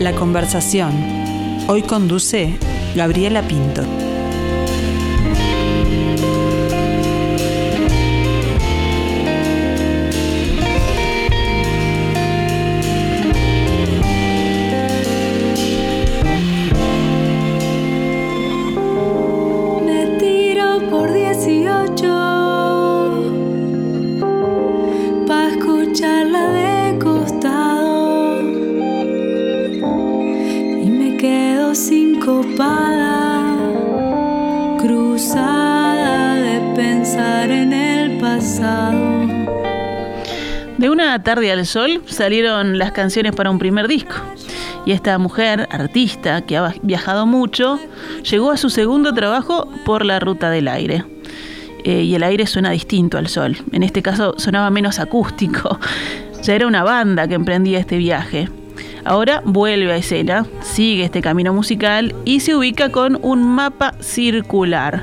La conversación. Hoy conduce Gabriela Pinto. De una tarde al sol salieron las canciones para un primer disco. Y esta mujer, artista, que ha viajado mucho, llegó a su segundo trabajo por la ruta del aire. Eh, y el aire suena distinto al sol. En este caso sonaba menos acústico. Ya era una banda que emprendía este viaje. Ahora vuelve a escena, sigue este camino musical y se ubica con un mapa circular.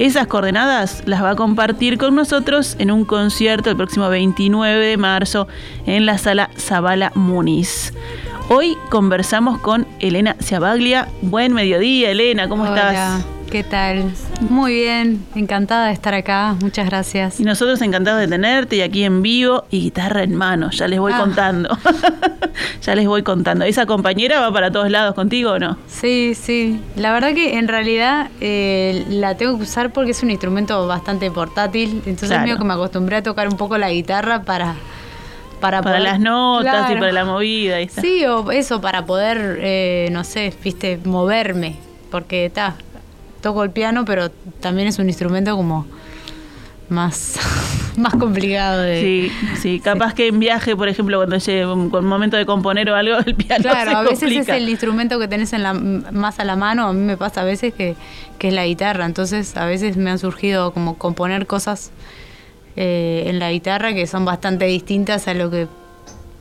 Esas coordenadas las va a compartir con nosotros en un concierto el próximo 29 de marzo en la sala Zabala Muniz. Hoy conversamos con Elena Ciabaglia. Buen mediodía, Elena, ¿cómo Hola, estás? ¿Qué tal? Muy bien, encantada de estar acá, muchas gracias. Y nosotros encantados de tenerte y aquí en vivo y guitarra en mano, ya les voy Ah. contando. ya les voy contando. ¿Esa compañera va para todos lados contigo o no? Sí, sí, la verdad que en realidad eh, la tengo que usar porque es un instrumento bastante portátil, entonces Claro. medio que me acostumbré a tocar un poco la guitarra para... Para, Para poder- las notas y para la movida. Y. Sí, o eso, para poder, eh, no sé, viste, moverme, porque está, toco el piano, pero también es un instrumento como más, más complicado de... Sí, sí, capaz que en viaje, por ejemplo, cuando llegue un, con momento de componer o algo, el piano Claro, se a veces complica. es el instrumento que tenés en la, más a la mano, a mí me pasa a veces que, que es la guitarra, entonces a veces me han surgido como componer cosas eh, en la guitarra que son bastante distintas a lo que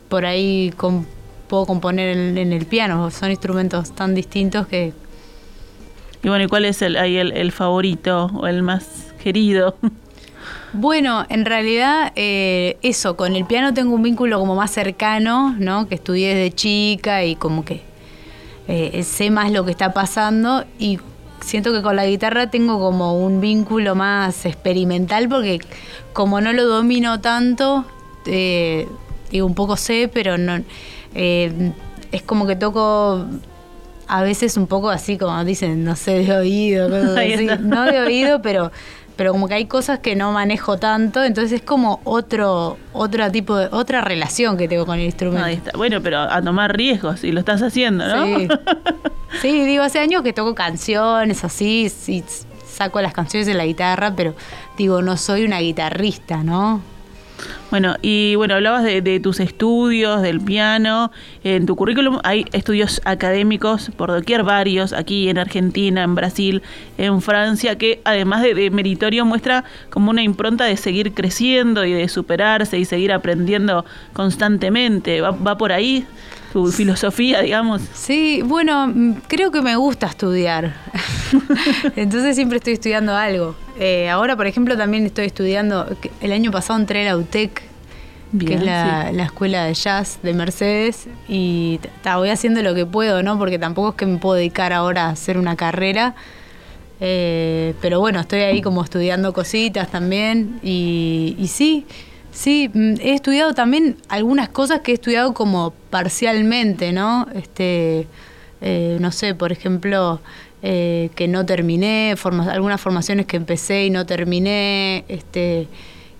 por ahí com- puedo componer en, en el piano, son instrumentos tan distintos que... Y bueno, ¿y cuál es el, ahí el, el favorito o el más querido? Bueno, en realidad eh, eso, con el piano tengo un vínculo como más cercano, ¿no? Que estudié desde chica y como que eh, sé más lo que está pasando y siento que con la guitarra tengo como un vínculo más experimental porque como no lo domino tanto, eh, digo, un poco sé, pero no eh, es como que toco a veces un poco así como dicen, no sé, de oído, así. no de oído, pero pero como que hay cosas que no manejo tanto, entonces es como otro otro tipo de otra relación que tengo con el instrumento. Ahí está. Bueno, pero a tomar riesgos y lo estás haciendo, ¿no? Sí. Sí, digo, hace años que toco canciones así, sí, saco las canciones de la guitarra, pero digo, no soy una guitarrista, ¿no? Bueno, y bueno, hablabas de, de tus estudios, del piano. En tu currículum hay estudios académicos por doquier varios, aquí en Argentina, en Brasil, en Francia, que además de, de meritorio muestra como una impronta de seguir creciendo y de superarse y seguir aprendiendo constantemente. ¿Va, va por ahí tu filosofía, digamos? Sí, bueno, mm, creo que me gusta estudiar. Entonces siempre estoy estudiando algo. Eh, ahora, por ejemplo, también estoy estudiando, el año pasado entré a la UTEC, que es la, sí. la escuela de jazz de Mercedes, y ta, voy haciendo lo que puedo, ¿no? Porque tampoco es que me puedo dedicar ahora a hacer una carrera. Eh, pero bueno, estoy ahí como estudiando cositas también. Y, y sí, sí, mm, he estudiado también algunas cosas que he estudiado como parcialmente, ¿no? Este, eh, no sé, por ejemplo, eh, que no terminé, algunas formaciones que empecé y no terminé, este,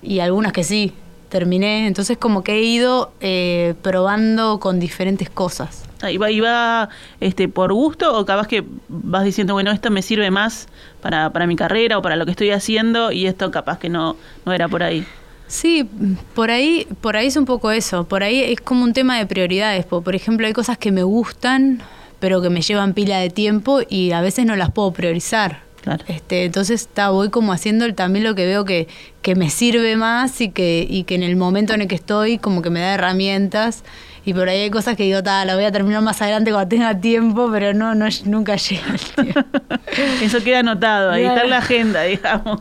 y algunas que sí terminé. Entonces como que he ido eh, probando con diferentes cosas. ¿Y va, y va, este, por gusto o capaz que vas diciendo, bueno, esto me sirve más para, para mi carrera o para lo que estoy haciendo y esto capaz que no, no era por ahí? Sí, por ahí, por ahí es un poco eso. Por ahí es como un tema de prioridades. po. Por ejemplo, hay cosas que me gustan, pero que me llevan pila de tiempo y a veces no las puedo priorizar. Claro. Este, entonces está, voy como haciendo el- también lo que veo que, que me sirve más y que, y que en el momento en el que estoy como que me da herramientas. Y por ahí hay cosas que digo, la voy a terminar más adelante cuando tenga tiempo, pero no, no nunca llega el tiempo. Eso queda anotado, ahí está en la agenda, digamos.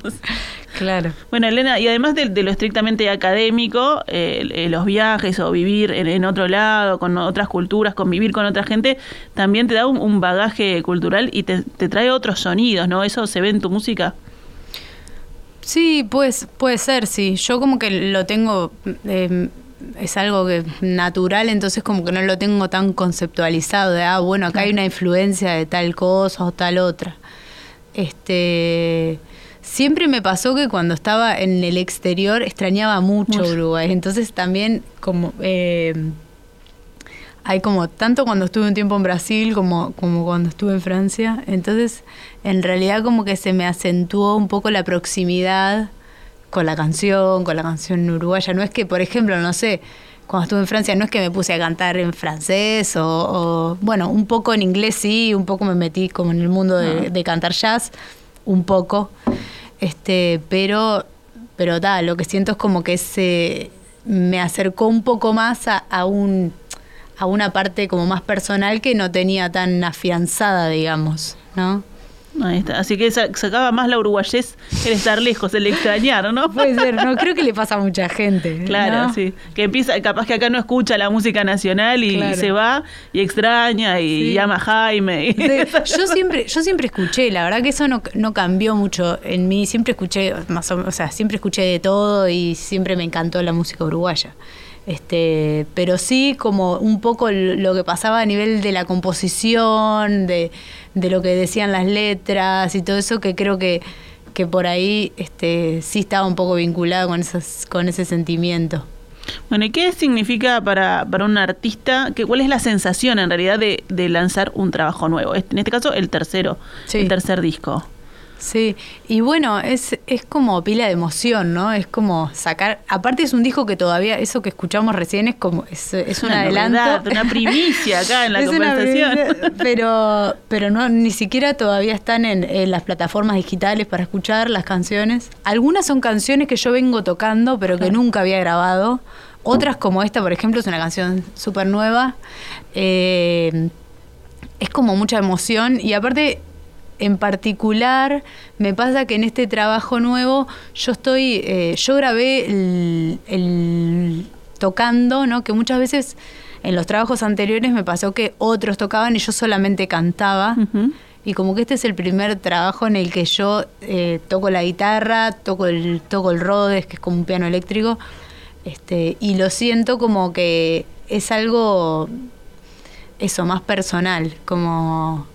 Claro. Bueno, Elena, y además de, lo estrictamente académico, eh, eh, los viajes o vivir en, otro lado, con otras culturas, convivir con otra gente, también te da un, bagaje cultural y te, trae otros sonidos, ¿no? ¿Eso se ve en tu música? Sí, pues, puede ser, sí. Yo como que lo tengo... Em, es algo que natural, entonces como que no lo tengo tan conceptualizado de, ah, bueno, acá hay una influencia de tal cosa o tal otra. Este, siempre me pasó que cuando estaba en el exterior extrañaba mucho Uruguay, entonces también como... Eh, hay como tanto cuando estuve un tiempo en Brasil como, como cuando estuve en Francia. Entonces, en realidad como que se me acentuó un poco la proximidad con la canción, con la canción uruguaya. No es que, por ejemplo, no sé, cuando estuve en Francia no es que me puse a cantar en francés o, bueno, un poco en inglés sí, un poco me metí como en el mundo de, cantar jazz, un poco, este, pero, pero da, lo que siento es como que se me acercó un poco más a, a un a una parte como más personal que no tenía tan afianzada, digamos, ¿no? Ahí está. Así que sacaba más la uruguayés el estar lejos, el extrañar, ¿no? Puede ser, no creo que le pasa a mucha gente. Claro, sí. Que empieza, capaz que acá no escucha la música nacional y se va y extraña y llama a Jaime. yo siempre, yo siempre escuché, la verdad que eso no, no cambió mucho en mí. Siempre escuché, más o, o sea, siempre escuché de todo y siempre me encantó la música uruguaya. Este, pero sí como un poco lo que pasaba a nivel de la composición, de, lo que decían las letras y todo eso, que creo que, que por ahí este, sí estaba un poco vinculado con, esas, con ese sentimiento. Bueno, ¿y qué significa para, para un artista? Que, ¿Cuál es la sensación en realidad de, de lanzar un trabajo nuevo? En este caso, el tercero, el tercer disco. Sí, y bueno, es, es como pila de emoción, ¿no? Es como sacar, aparte es un disco que todavía, eso que escuchamos recién es como, es, es un adelanto. una primicia acá en la conversación. pero, pero no, ni siquiera todavía están en, las plataformas digitales para escuchar las canciones. Algunas son canciones que yo vengo tocando, pero que nunca había grabado. Otras como esta, por ejemplo, es una canción súper nueva. Eh, es como mucha emoción y aparte en particular me pasa que en este trabajo nuevo yo estoy, eh, yo grabé el, tocando, ¿no? Que muchas veces en los trabajos anteriores me pasó que otros tocaban y yo solamente cantaba. Y como que este es el primer trabajo en el que yo eh, toco la guitarra, toco el, toco el Rhodes, que es como un piano eléctrico, este, y lo siento como que es algo, eso, más personal, como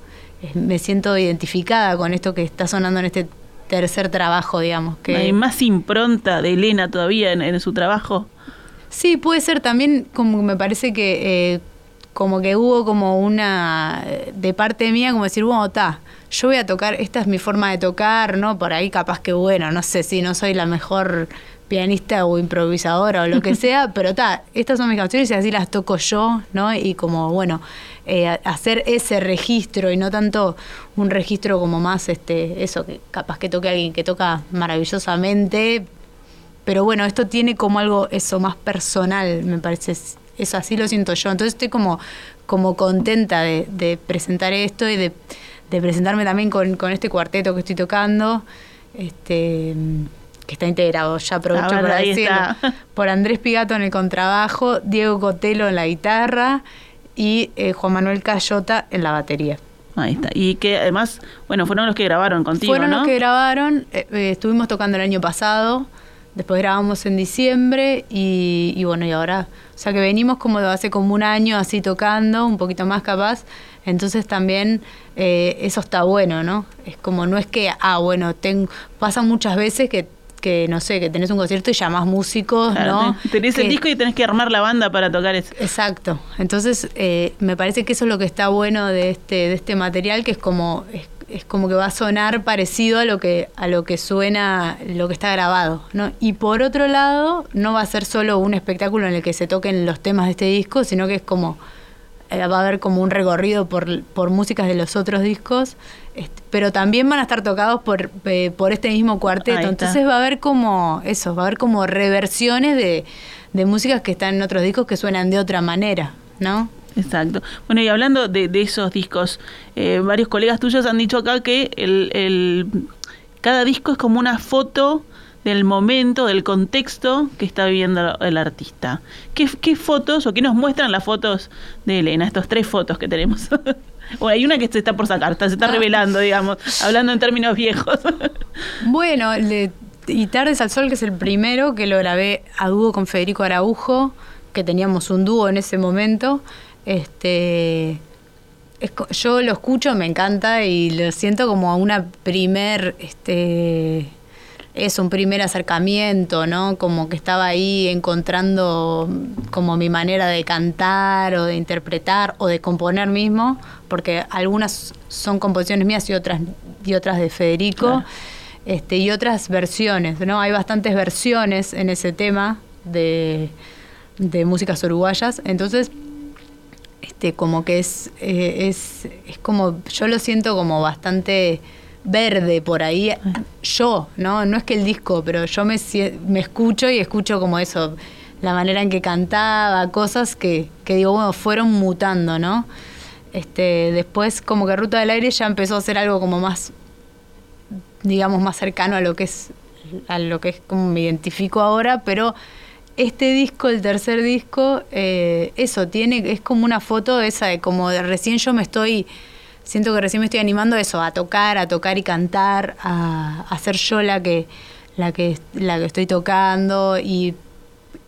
me siento identificada con esto que está sonando en este tercer trabajo, digamos. Que... ¿Hay más impronta de Elena todavía en, su trabajo? Sí, puede ser también como me parece que... Eh, como que hubo como una de parte mía como decir, bueno, está, yo voy a tocar, esta es mi forma de tocar, ¿no? Por ahí capaz que bueno, no sé si no soy la mejor pianista o improvisadora o lo que sea, pero está, estas son mis canciones y así las toco yo, ¿no? Y como, bueno, eh, hacer ese registro y no tanto un registro como más, este, eso, que capaz que toque alguien que toca maravillosamente, pero bueno, esto tiene como algo, eso, más personal, me parece, eso así lo siento yo, entonces estoy como, como contenta de, presentar esto y de, presentarme también con, con este cuarteto que estoy tocando, este que está integrado, ya aprovecho para decirlo, por Andrés Pigato en el contrabajo, Diego Cotelo en la guitarra y eh, Juan Manuel Cayota en la batería. Ahí está. Y que además, bueno, fueron los que grabaron contigo, Fueron los que grabaron, eh, eh, estuvimos tocando el año pasado, después grabamos en diciembre y, y, bueno, y ahora, o sea que venimos como hace como un año así tocando, un poquito más capaz, entonces también eso está bueno, ¿no? Es como, no es que, ah, bueno, tengo, pasa muchas veces que que no sé, que tenés un concierto y llamás músicos, ¿no? Tenés el disco y tenés que armar la banda para tocar eso. Exacto. Entonces, eh, me parece que eso es lo que está bueno de este, de este material, que es como, es, como que va a sonar parecido a lo que, a lo que suena, lo que está grabado, ¿no? Y por otro lado, no va a ser solo un espectáculo en el que se toquen los temas de este disco, sino que es como eh, va a haber como un recorrido por, por músicas de los otros discos, este, pero también van a estar tocados por, eh, por este mismo cuarteto. Entonces va a haber como eso, va a haber como reversiones de, de músicas que están en otros discos que suenan de otra manera, ¿no? Exacto. Bueno, y hablando de, de esos discos, eh, varios colegas tuyos han dicho acá que el, el, cada disco es como una foto del momento, del contexto que está viviendo el artista. ¿Qué, qué fotos o qué nos muestran las fotos de Elena? Estas tres fotos que tenemos. o hay una que se está por sacar, se está Ah. revelando, digamos, hablando en términos viejos. Bueno, le- y Tardes al Sol, que es el primero que lo grabé a dúo con Federico Araujo, que teníamos un dúo en ese momento. Este, es yo lo escucho, me encanta y lo siento como una primer, este, es un primer acercamiento, ¿no? Como que estaba ahí encontrando como mi manera de cantar o de interpretar o de componer mismo, porque algunas son composiciones mías y otras y otras de Federico. Claro. Este, y otras versiones, ¿no? Hay bastantes versiones en ese tema de, de músicas uruguayas. Entonces, este, como que es, eh, es, es como, yo lo siento como bastante verde por ahí, yo, ¿no? No es que el disco, pero yo me, me escucho y escucho como eso, la manera en que cantaba, cosas que, que digo, bueno, fueron mutando, ¿no? Este, después como que Ruta del Aire ya empezó a ser algo como más, digamos, más cercano a lo que es, a lo que es como me identifico ahora, pero este disco, el tercer disco, eh, eso tiene, es como una foto esa de como de recién yo me estoy, siento que recién me estoy animando a eso, a tocar, a tocar y cantar, a, a ser yo la que, la que, la que estoy tocando y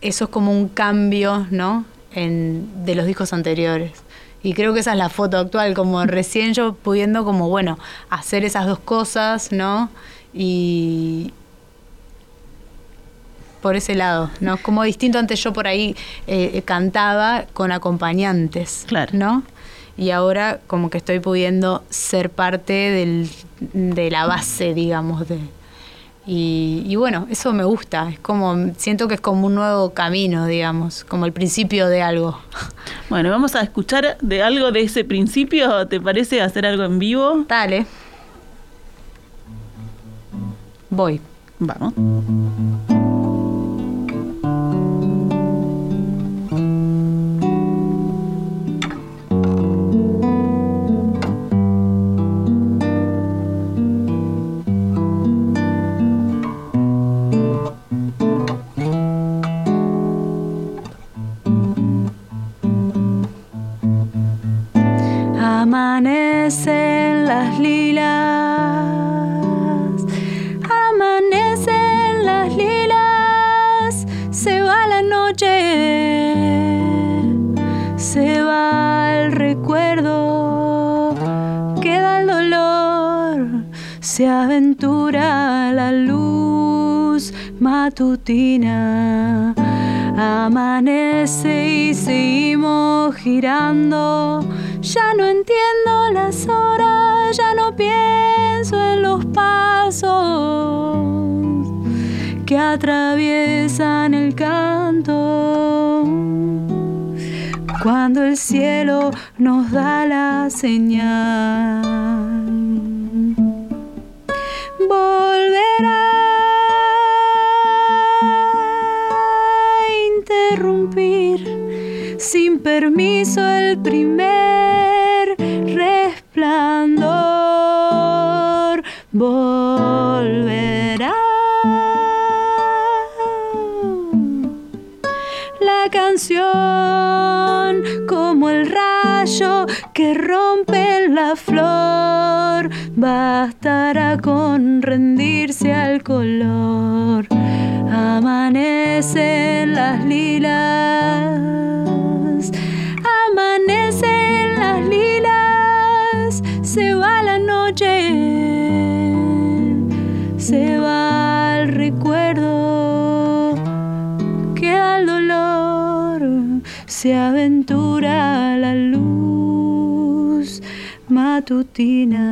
eso es como un cambio, ¿no? En, de los discos anteriores. Y creo que esa es la foto actual, como recién yo pudiendo como, bueno, hacer esas dos cosas, ¿no? Y por ese lado, ¿no? Como distinto antes yo por ahí eh, cantaba con acompañantes, Claro. ¿no? Y ahora como que estoy pudiendo ser parte del, de la base, digamos, de... Y, y bueno, eso me gusta, es como, siento que es como un nuevo camino, digamos, como el principio de algo. Bueno, vamos a escuchar de algo de ese principio, ¿te parece hacer algo en vivo? Dale. Voy. Vamos. Amanece y seguimos girando. Ya no entiendo las horas, ya no pienso en los pasos que atraviesan el canto. Cuando el cielo nos da la señal, sin permiso el primer resplandor. Volverá la canción como el rayo que rompe la flor. Bastará con rendirse al color. Amanecen las lilas, amanecen las lilas, se va la noche, se va el recuerdo. Queda el dolor, se aventura la luz matutina.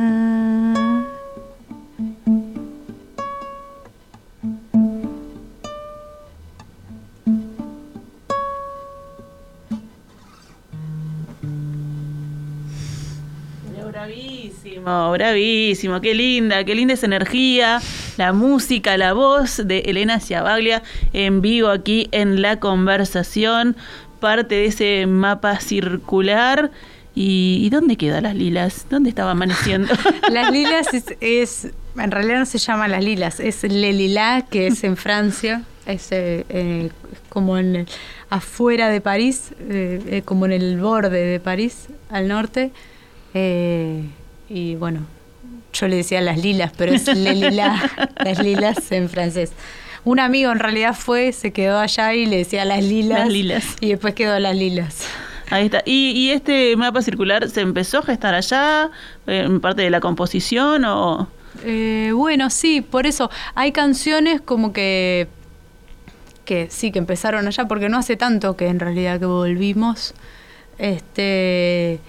Bravísimo, bravísimo, qué linda, qué linda esa energía, la música, la voz de Elena Ciabaglia en vivo aquí en la conversación, parte de ese mapa circular. ¿Y, dónde quedan las lilas? ¿Dónde estaba amaneciendo? Las lilas es, es en realidad no se llama Las Lilas, es Le Lila, que es en Francia, es eh, eh, como en afuera de París, eh, como en el borde de París, al norte. Y bueno, yo le decía Las Lilas, pero es Le Lila, Las Lilas en francés. Un amigo en realidad fue, se quedó allá y le decía Las Lilas. Las Lilas. Y después quedó Las Lilas. Ahí está. ¿Y, y este mapa circular se empezó a gestar allá, en parte de la composición o...? Eh, bueno, sí, por eso hay canciones como que que sí que empezaron allá porque no hace tanto que en realidad que volvimos. Este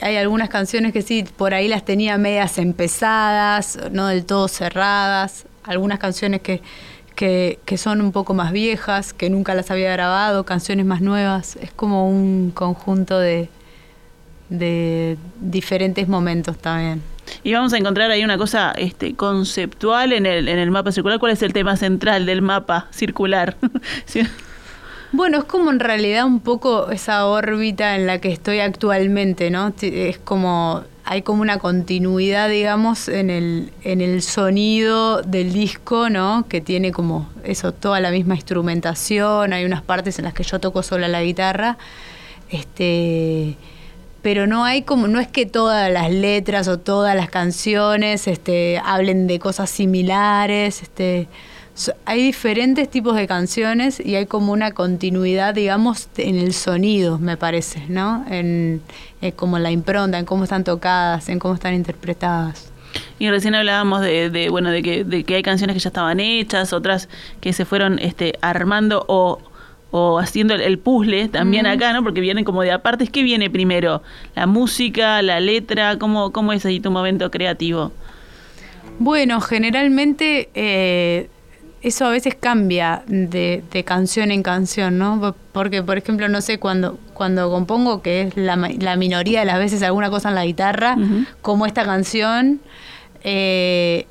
hay algunas canciones que sí por ahí las tenía medias empezadas, no del todo cerradas, algunas canciones que que, son un poco más viejas, que nunca las había grabado, canciones más nuevas, es como un conjunto de, de diferentes momentos también. Y vamos a encontrar ahí una cosa este, conceptual en el, en el mapa circular. ¿Cuál es el tema central del mapa circular? Sí. Bueno, es como en realidad un poco esa órbita en la que estoy actualmente, ¿no? Es como, hay como una continuidad, digamos, en el, en el sonido del disco, ¿no? Que tiene como eso, toda la misma instrumentación, hay unas partes en las que yo toco sola la guitarra, este pero no hay como no es que todas las letras o todas las canciones este hablen de cosas similares este hay diferentes tipos de canciones y hay como una continuidad digamos en el sonido me parece no en, eh, como la impronta en cómo están tocadas en cómo están interpretadas Y recién hablábamos de, de, bueno de que, de que hay canciones que ya estaban hechas, otras que se fueron este, armando o, o haciendo el, el puzzle también acá, ¿no? Porque vienen como de apartes. ¿Qué viene primero? ¿La música, la letra? ¿Cómo, cómo es ahí tu momento creativo? Bueno, generalmente eh, eso a veces cambia de, de canción en canción, ¿no? Porque, por ejemplo, no sé, cuando, cuando compongo, que es la, la minoría de las veces alguna cosa en la guitarra, como esta canción, eh,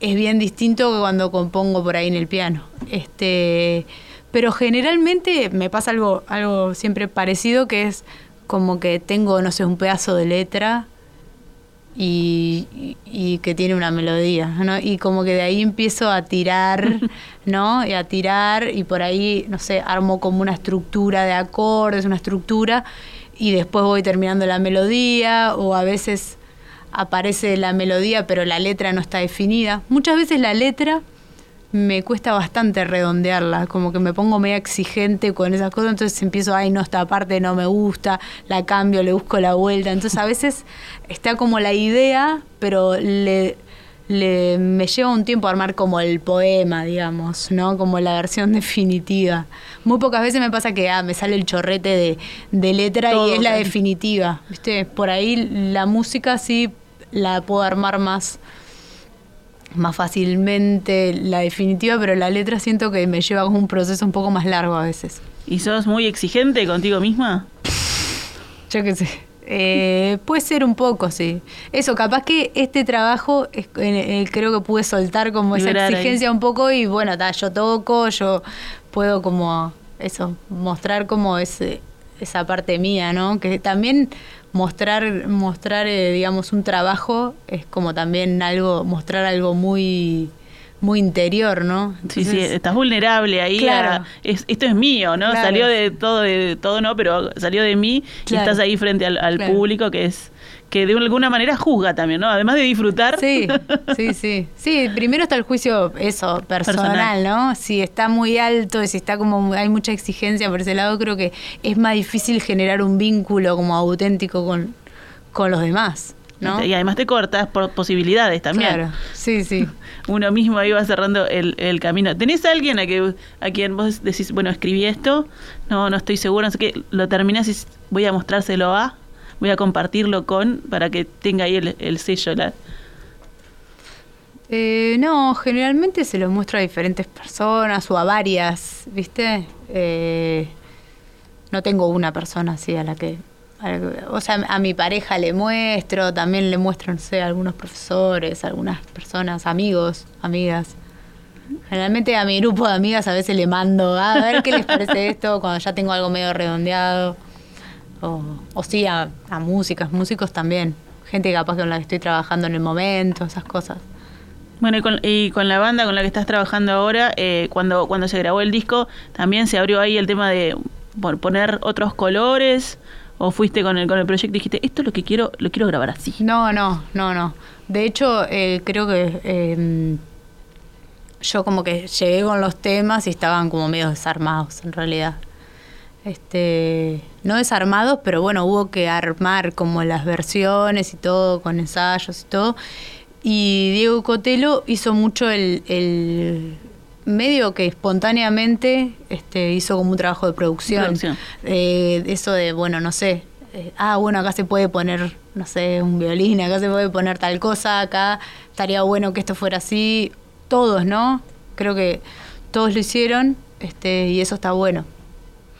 es bien distinto que cuando compongo por ahí en el piano. Este, pero generalmente me pasa algo, algo siempre parecido, que es como que tengo, no sé, un pedazo de letra y, que tiene una melodía, ¿no? Y como que de ahí empiezo a tirar, ¿no? Y a tirar y por ahí, no sé, armo como una estructura de acordes, una estructura y después voy terminando la melodía o a veces aparece la melodía pero la letra no está definida. Muchas veces la letra me cuesta bastante redondearla, como que me pongo media exigente con esas cosas, entonces empiezo, ay, no, esta parte no me gusta, la cambio, le busco la vuelta. Entonces a veces está como la idea, pero le, le- me lleva un tiempo armar como el poema, digamos, ¿no? Como la versión definitiva. Muy pocas veces me pasa que ah, me sale el chorrete de, de letra Todo, y es la definitiva, ¿viste? Por ahí la música sí la puedo armar más más fácilmente la definitiva, pero la letra siento que me lleva como un proceso un poco más largo a veces. ¿Y sos muy exigente contigo misma? Yo qué sé. Eh, puede ser un poco, sí. Eso, capaz que este trabajo es- eh, creo que pude soltar como esa ahí. exigencia un poco y bueno, ta, yo toco, yo puedo como eso, mostrar como ese, esa parte mía, ¿no? Que también mostrar, mostrar eh, digamos, un trabajo es como también algo, mostrar algo muy, muy interior, ¿no? Sí, sí, estás vulnerable ahí. Claro. a- es- esto es mío, ¿no? Claro. Salió de todo, de todo no, pero salió de mí y estás ahí frente al, al público que es que de alguna manera juzga también, ¿no? Además de disfrutar. Sí, sí, sí. Sí, primero está el juicio, eso, personal, Personal. ¿no? Si está muy alto, si está como hay mucha exigencia por ese lado, creo que es más difícil generar un vínculo como auténtico con, con los demás, ¿no? Y además te cortas por posibilidades también. Claro, sí, sí. Uno mismo ahí va cerrando el, el camino. ¿Tenés a alguien a, que, a quien vos decís, bueno, escribí esto, no, no estoy seguro, no sé qué, lo terminás y voy a mostrárselo a, voy a compartirlo con, para que tenga ahí el, el sello, la, Eh, no, generalmente se lo muestro a diferentes personas o a varias, ¿viste? Eh, no tengo una persona así a la que... o sea, a mi pareja le muestro, también le muestro, no sé, a algunos profesores, algunas personas, amigos, amigas. Generalmente a mi grupo de amigas a veces le mando, "Ah, a ver qué les parece esto, cuando ya tengo algo medio redondeado. O, o sí, a, a músicas, músicos también. Gente capaz con la que estoy trabajando en el momento, esas cosas. Bueno, y con, y con la banda con la que estás trabajando ahora, eh, cuando, cuando se grabó el disco, ¿también se abrió ahí el tema de por poner otros colores? ¿O fuiste con el, con el proyecto y dijiste, esto es lo que quiero, lo quiero grabar así? No, no, no, no. De hecho, eh, creo que eh, yo como que llegué con los temas y estaban como medio desarmados en realidad. Este, no desarmados, pero bueno, hubo que armar como las versiones y todo, con ensayos y todo. Y Diego Cotelo hizo mucho el, el medio que espontáneamente este, hizo como un trabajo de producción. Producción. Eh, eso de, bueno, no sé, eh, ah, bueno, acá se puede poner, no sé, un violín, acá se puede poner tal cosa, acá estaría bueno que esto fuera así. Todos, ¿no? Creo que todos lo hicieron este, y eso está bueno.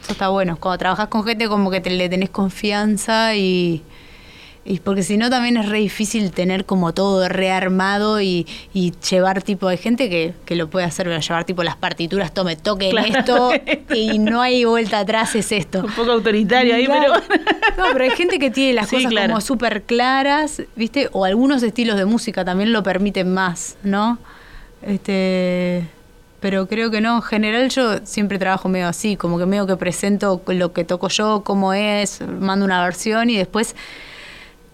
Eso está bueno. Cuando trabajas con gente como que te, le tenés confianza y, y porque si no también es re difícil tener como todo rearmado y, y llevar tipo, hay gente que, que lo puede hacer, pero llevar tipo las partituras, tome, toquen Claro. esto y no hay vuelta atrás, es esto. Un poco autoritario ahí, Claro. pero... No, pero hay gente que tiene las Sí, cosas claro. como súper claras, ¿viste? O algunos estilos de música también lo permiten más, ¿no? Este, pero creo que no. En general yo siempre trabajo medio así, como que medio que presento lo que toco yo, cómo es, mando una versión y después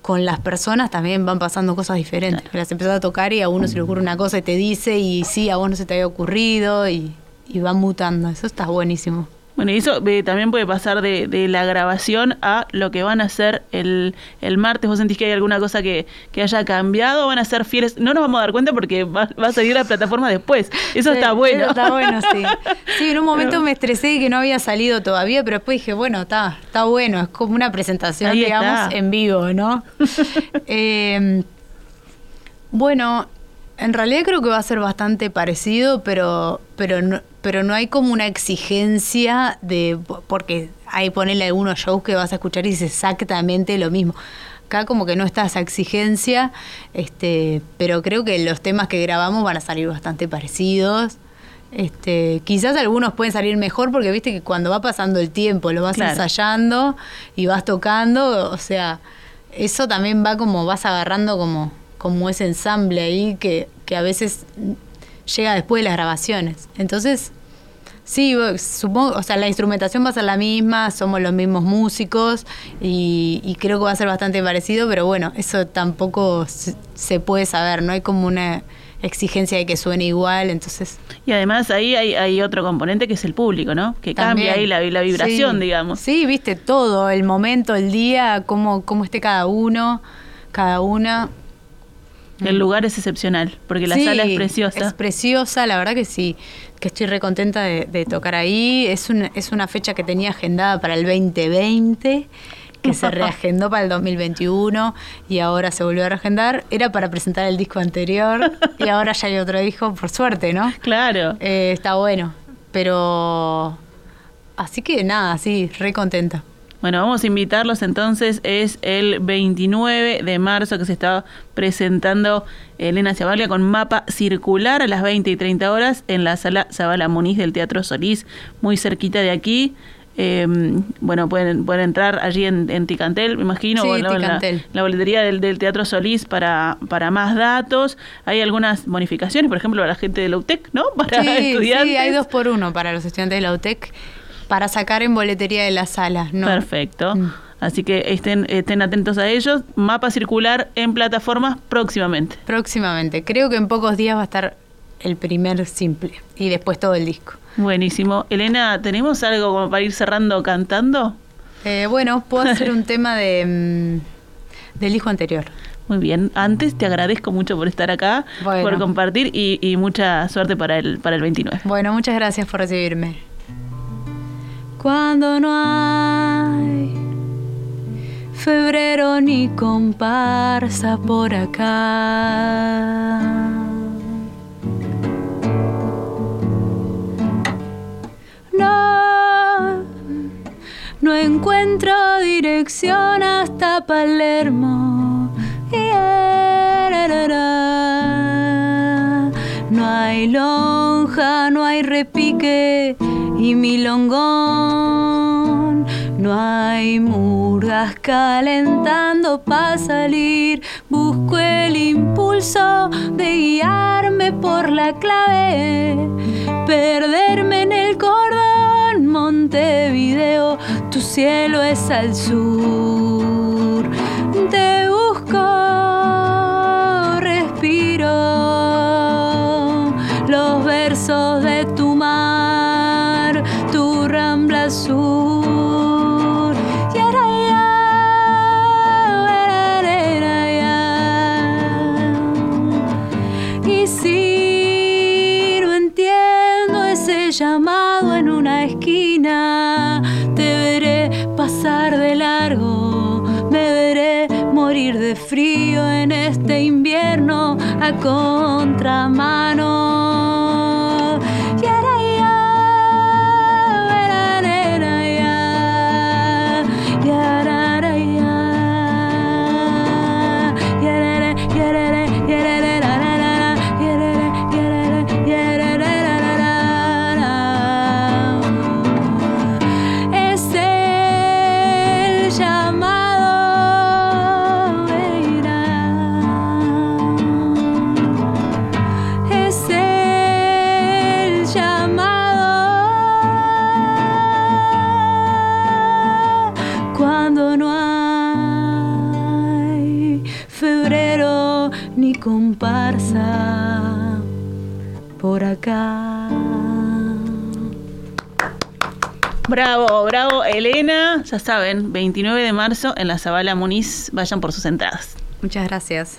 con las personas también van pasando cosas diferentes. Las empezás a tocar y a uno se le ocurre una cosa y te dice y sí, a vos no se te había ocurrido y, y van mutando. Eso está buenísimo. Bueno, y eso eh, también puede pasar de, de la grabación a lo que van a hacer el, el martes. ¿Vos sentís que hay alguna cosa que, que haya cambiado? ¿Van a ser fieles? No nos vamos a dar cuenta porque va, va a salir la plataforma después. Eso Sí, está bueno. eso está bueno, sí. Sí, en un momento me estresé de que no había salido todavía, pero después dije, bueno, está, está bueno, es como una presentación, digamos, está. en vivo, ¿no? Eh, bueno, en realidad creo que va a ser bastante parecido, pero, pero, no, pero no hay como una exigencia de. porque ahí ponele algunos shows que vas a escuchar y es exactamente lo mismo. Acá como que no está esa exigencia, este, pero creo que los temas que grabamos van a salir bastante parecidos. Este, quizás algunos pueden salir mejor porque viste que cuando va pasando el tiempo, lo vas Claro. ensayando y vas tocando, o sea, eso también va como, vas agarrando como, como ese ensamble ahí que, que a veces llega después de las grabaciones. Entonces, sí, supongo, o sea, la instrumentación va a ser la misma, somos los mismos músicos y, y creo que va a ser bastante parecido, pero bueno, eso tampoco se, se puede saber, no hay como una exigencia de que suene igual, entonces... Y además ahí hay, hay otro componente que es el público, ¿no? Que cambia ahí la, la vibración, Sí. digamos. Sí, viste, todo, el momento, el día, cómo, cómo esté cada uno, cada una. El lugar es excepcional, porque la Sí, sala es preciosa. Es preciosa, la verdad que sí, que estoy re contenta de, de tocar ahí. Es una, es una fecha que tenía agendada para el 2020, que se reagendó para el 2021 y ahora se volvió a reagendar. Era para presentar el disco anterior y ahora ya hay otro disco, por suerte, ¿no? Claro. Eh, está bueno, pero... Así que nada, sí, re contenta. Bueno, vamos a invitarlos entonces. Es el 29 de marzo que se está presentando Elena Zabalia con mapa circular a las 20 y 30 horas en la sala Zabala Muniz del Teatro Solís, muy cerquita de aquí. Eh, bueno, pueden, pueden entrar allí en, en Ticantel, me imagino, Sí, o en la- en la, Ticantel. la boletería del, del Teatro Solís para, para más datos. Hay algunas bonificaciones, por ejemplo, a la gente de la UTEC, ¿no? Para sí, estudiantes. sí, hay dos por uno para los estudiantes de la UTEC para sacar en boletería de las salas, ¿no? Perfecto. Mm. Así que estén, estén atentos a ellos. Mapa circular en plataformas próximamente. Próximamente. Creo que en pocos días va a estar el primer simple y después todo el disco. Buenísimo. Elena, ¿tenemos algo como para ir cerrando cantando? Eh, bueno, puedo hacer un tema de mm, del disco anterior. Muy bien. Antes te agradezco mucho por estar acá, Bueno. por compartir y, y mucha suerte para el, para el 29. Bueno, muchas gracias por recibirme. Cuando no hay febrero ni comparsa por acá. No, no encuentro dirección hasta Palermo. No hay lonja, no hay repique y milongón. No hay murgas calentando para salir. Busco el impulso de guiarme por la clave. Perderme en el cordón Montevideo. Tu cielo es al sur. A contramano. Ya saben, 29 de marzo en la Zabala Muniz. Vayan por sus entradas. Muchas gracias.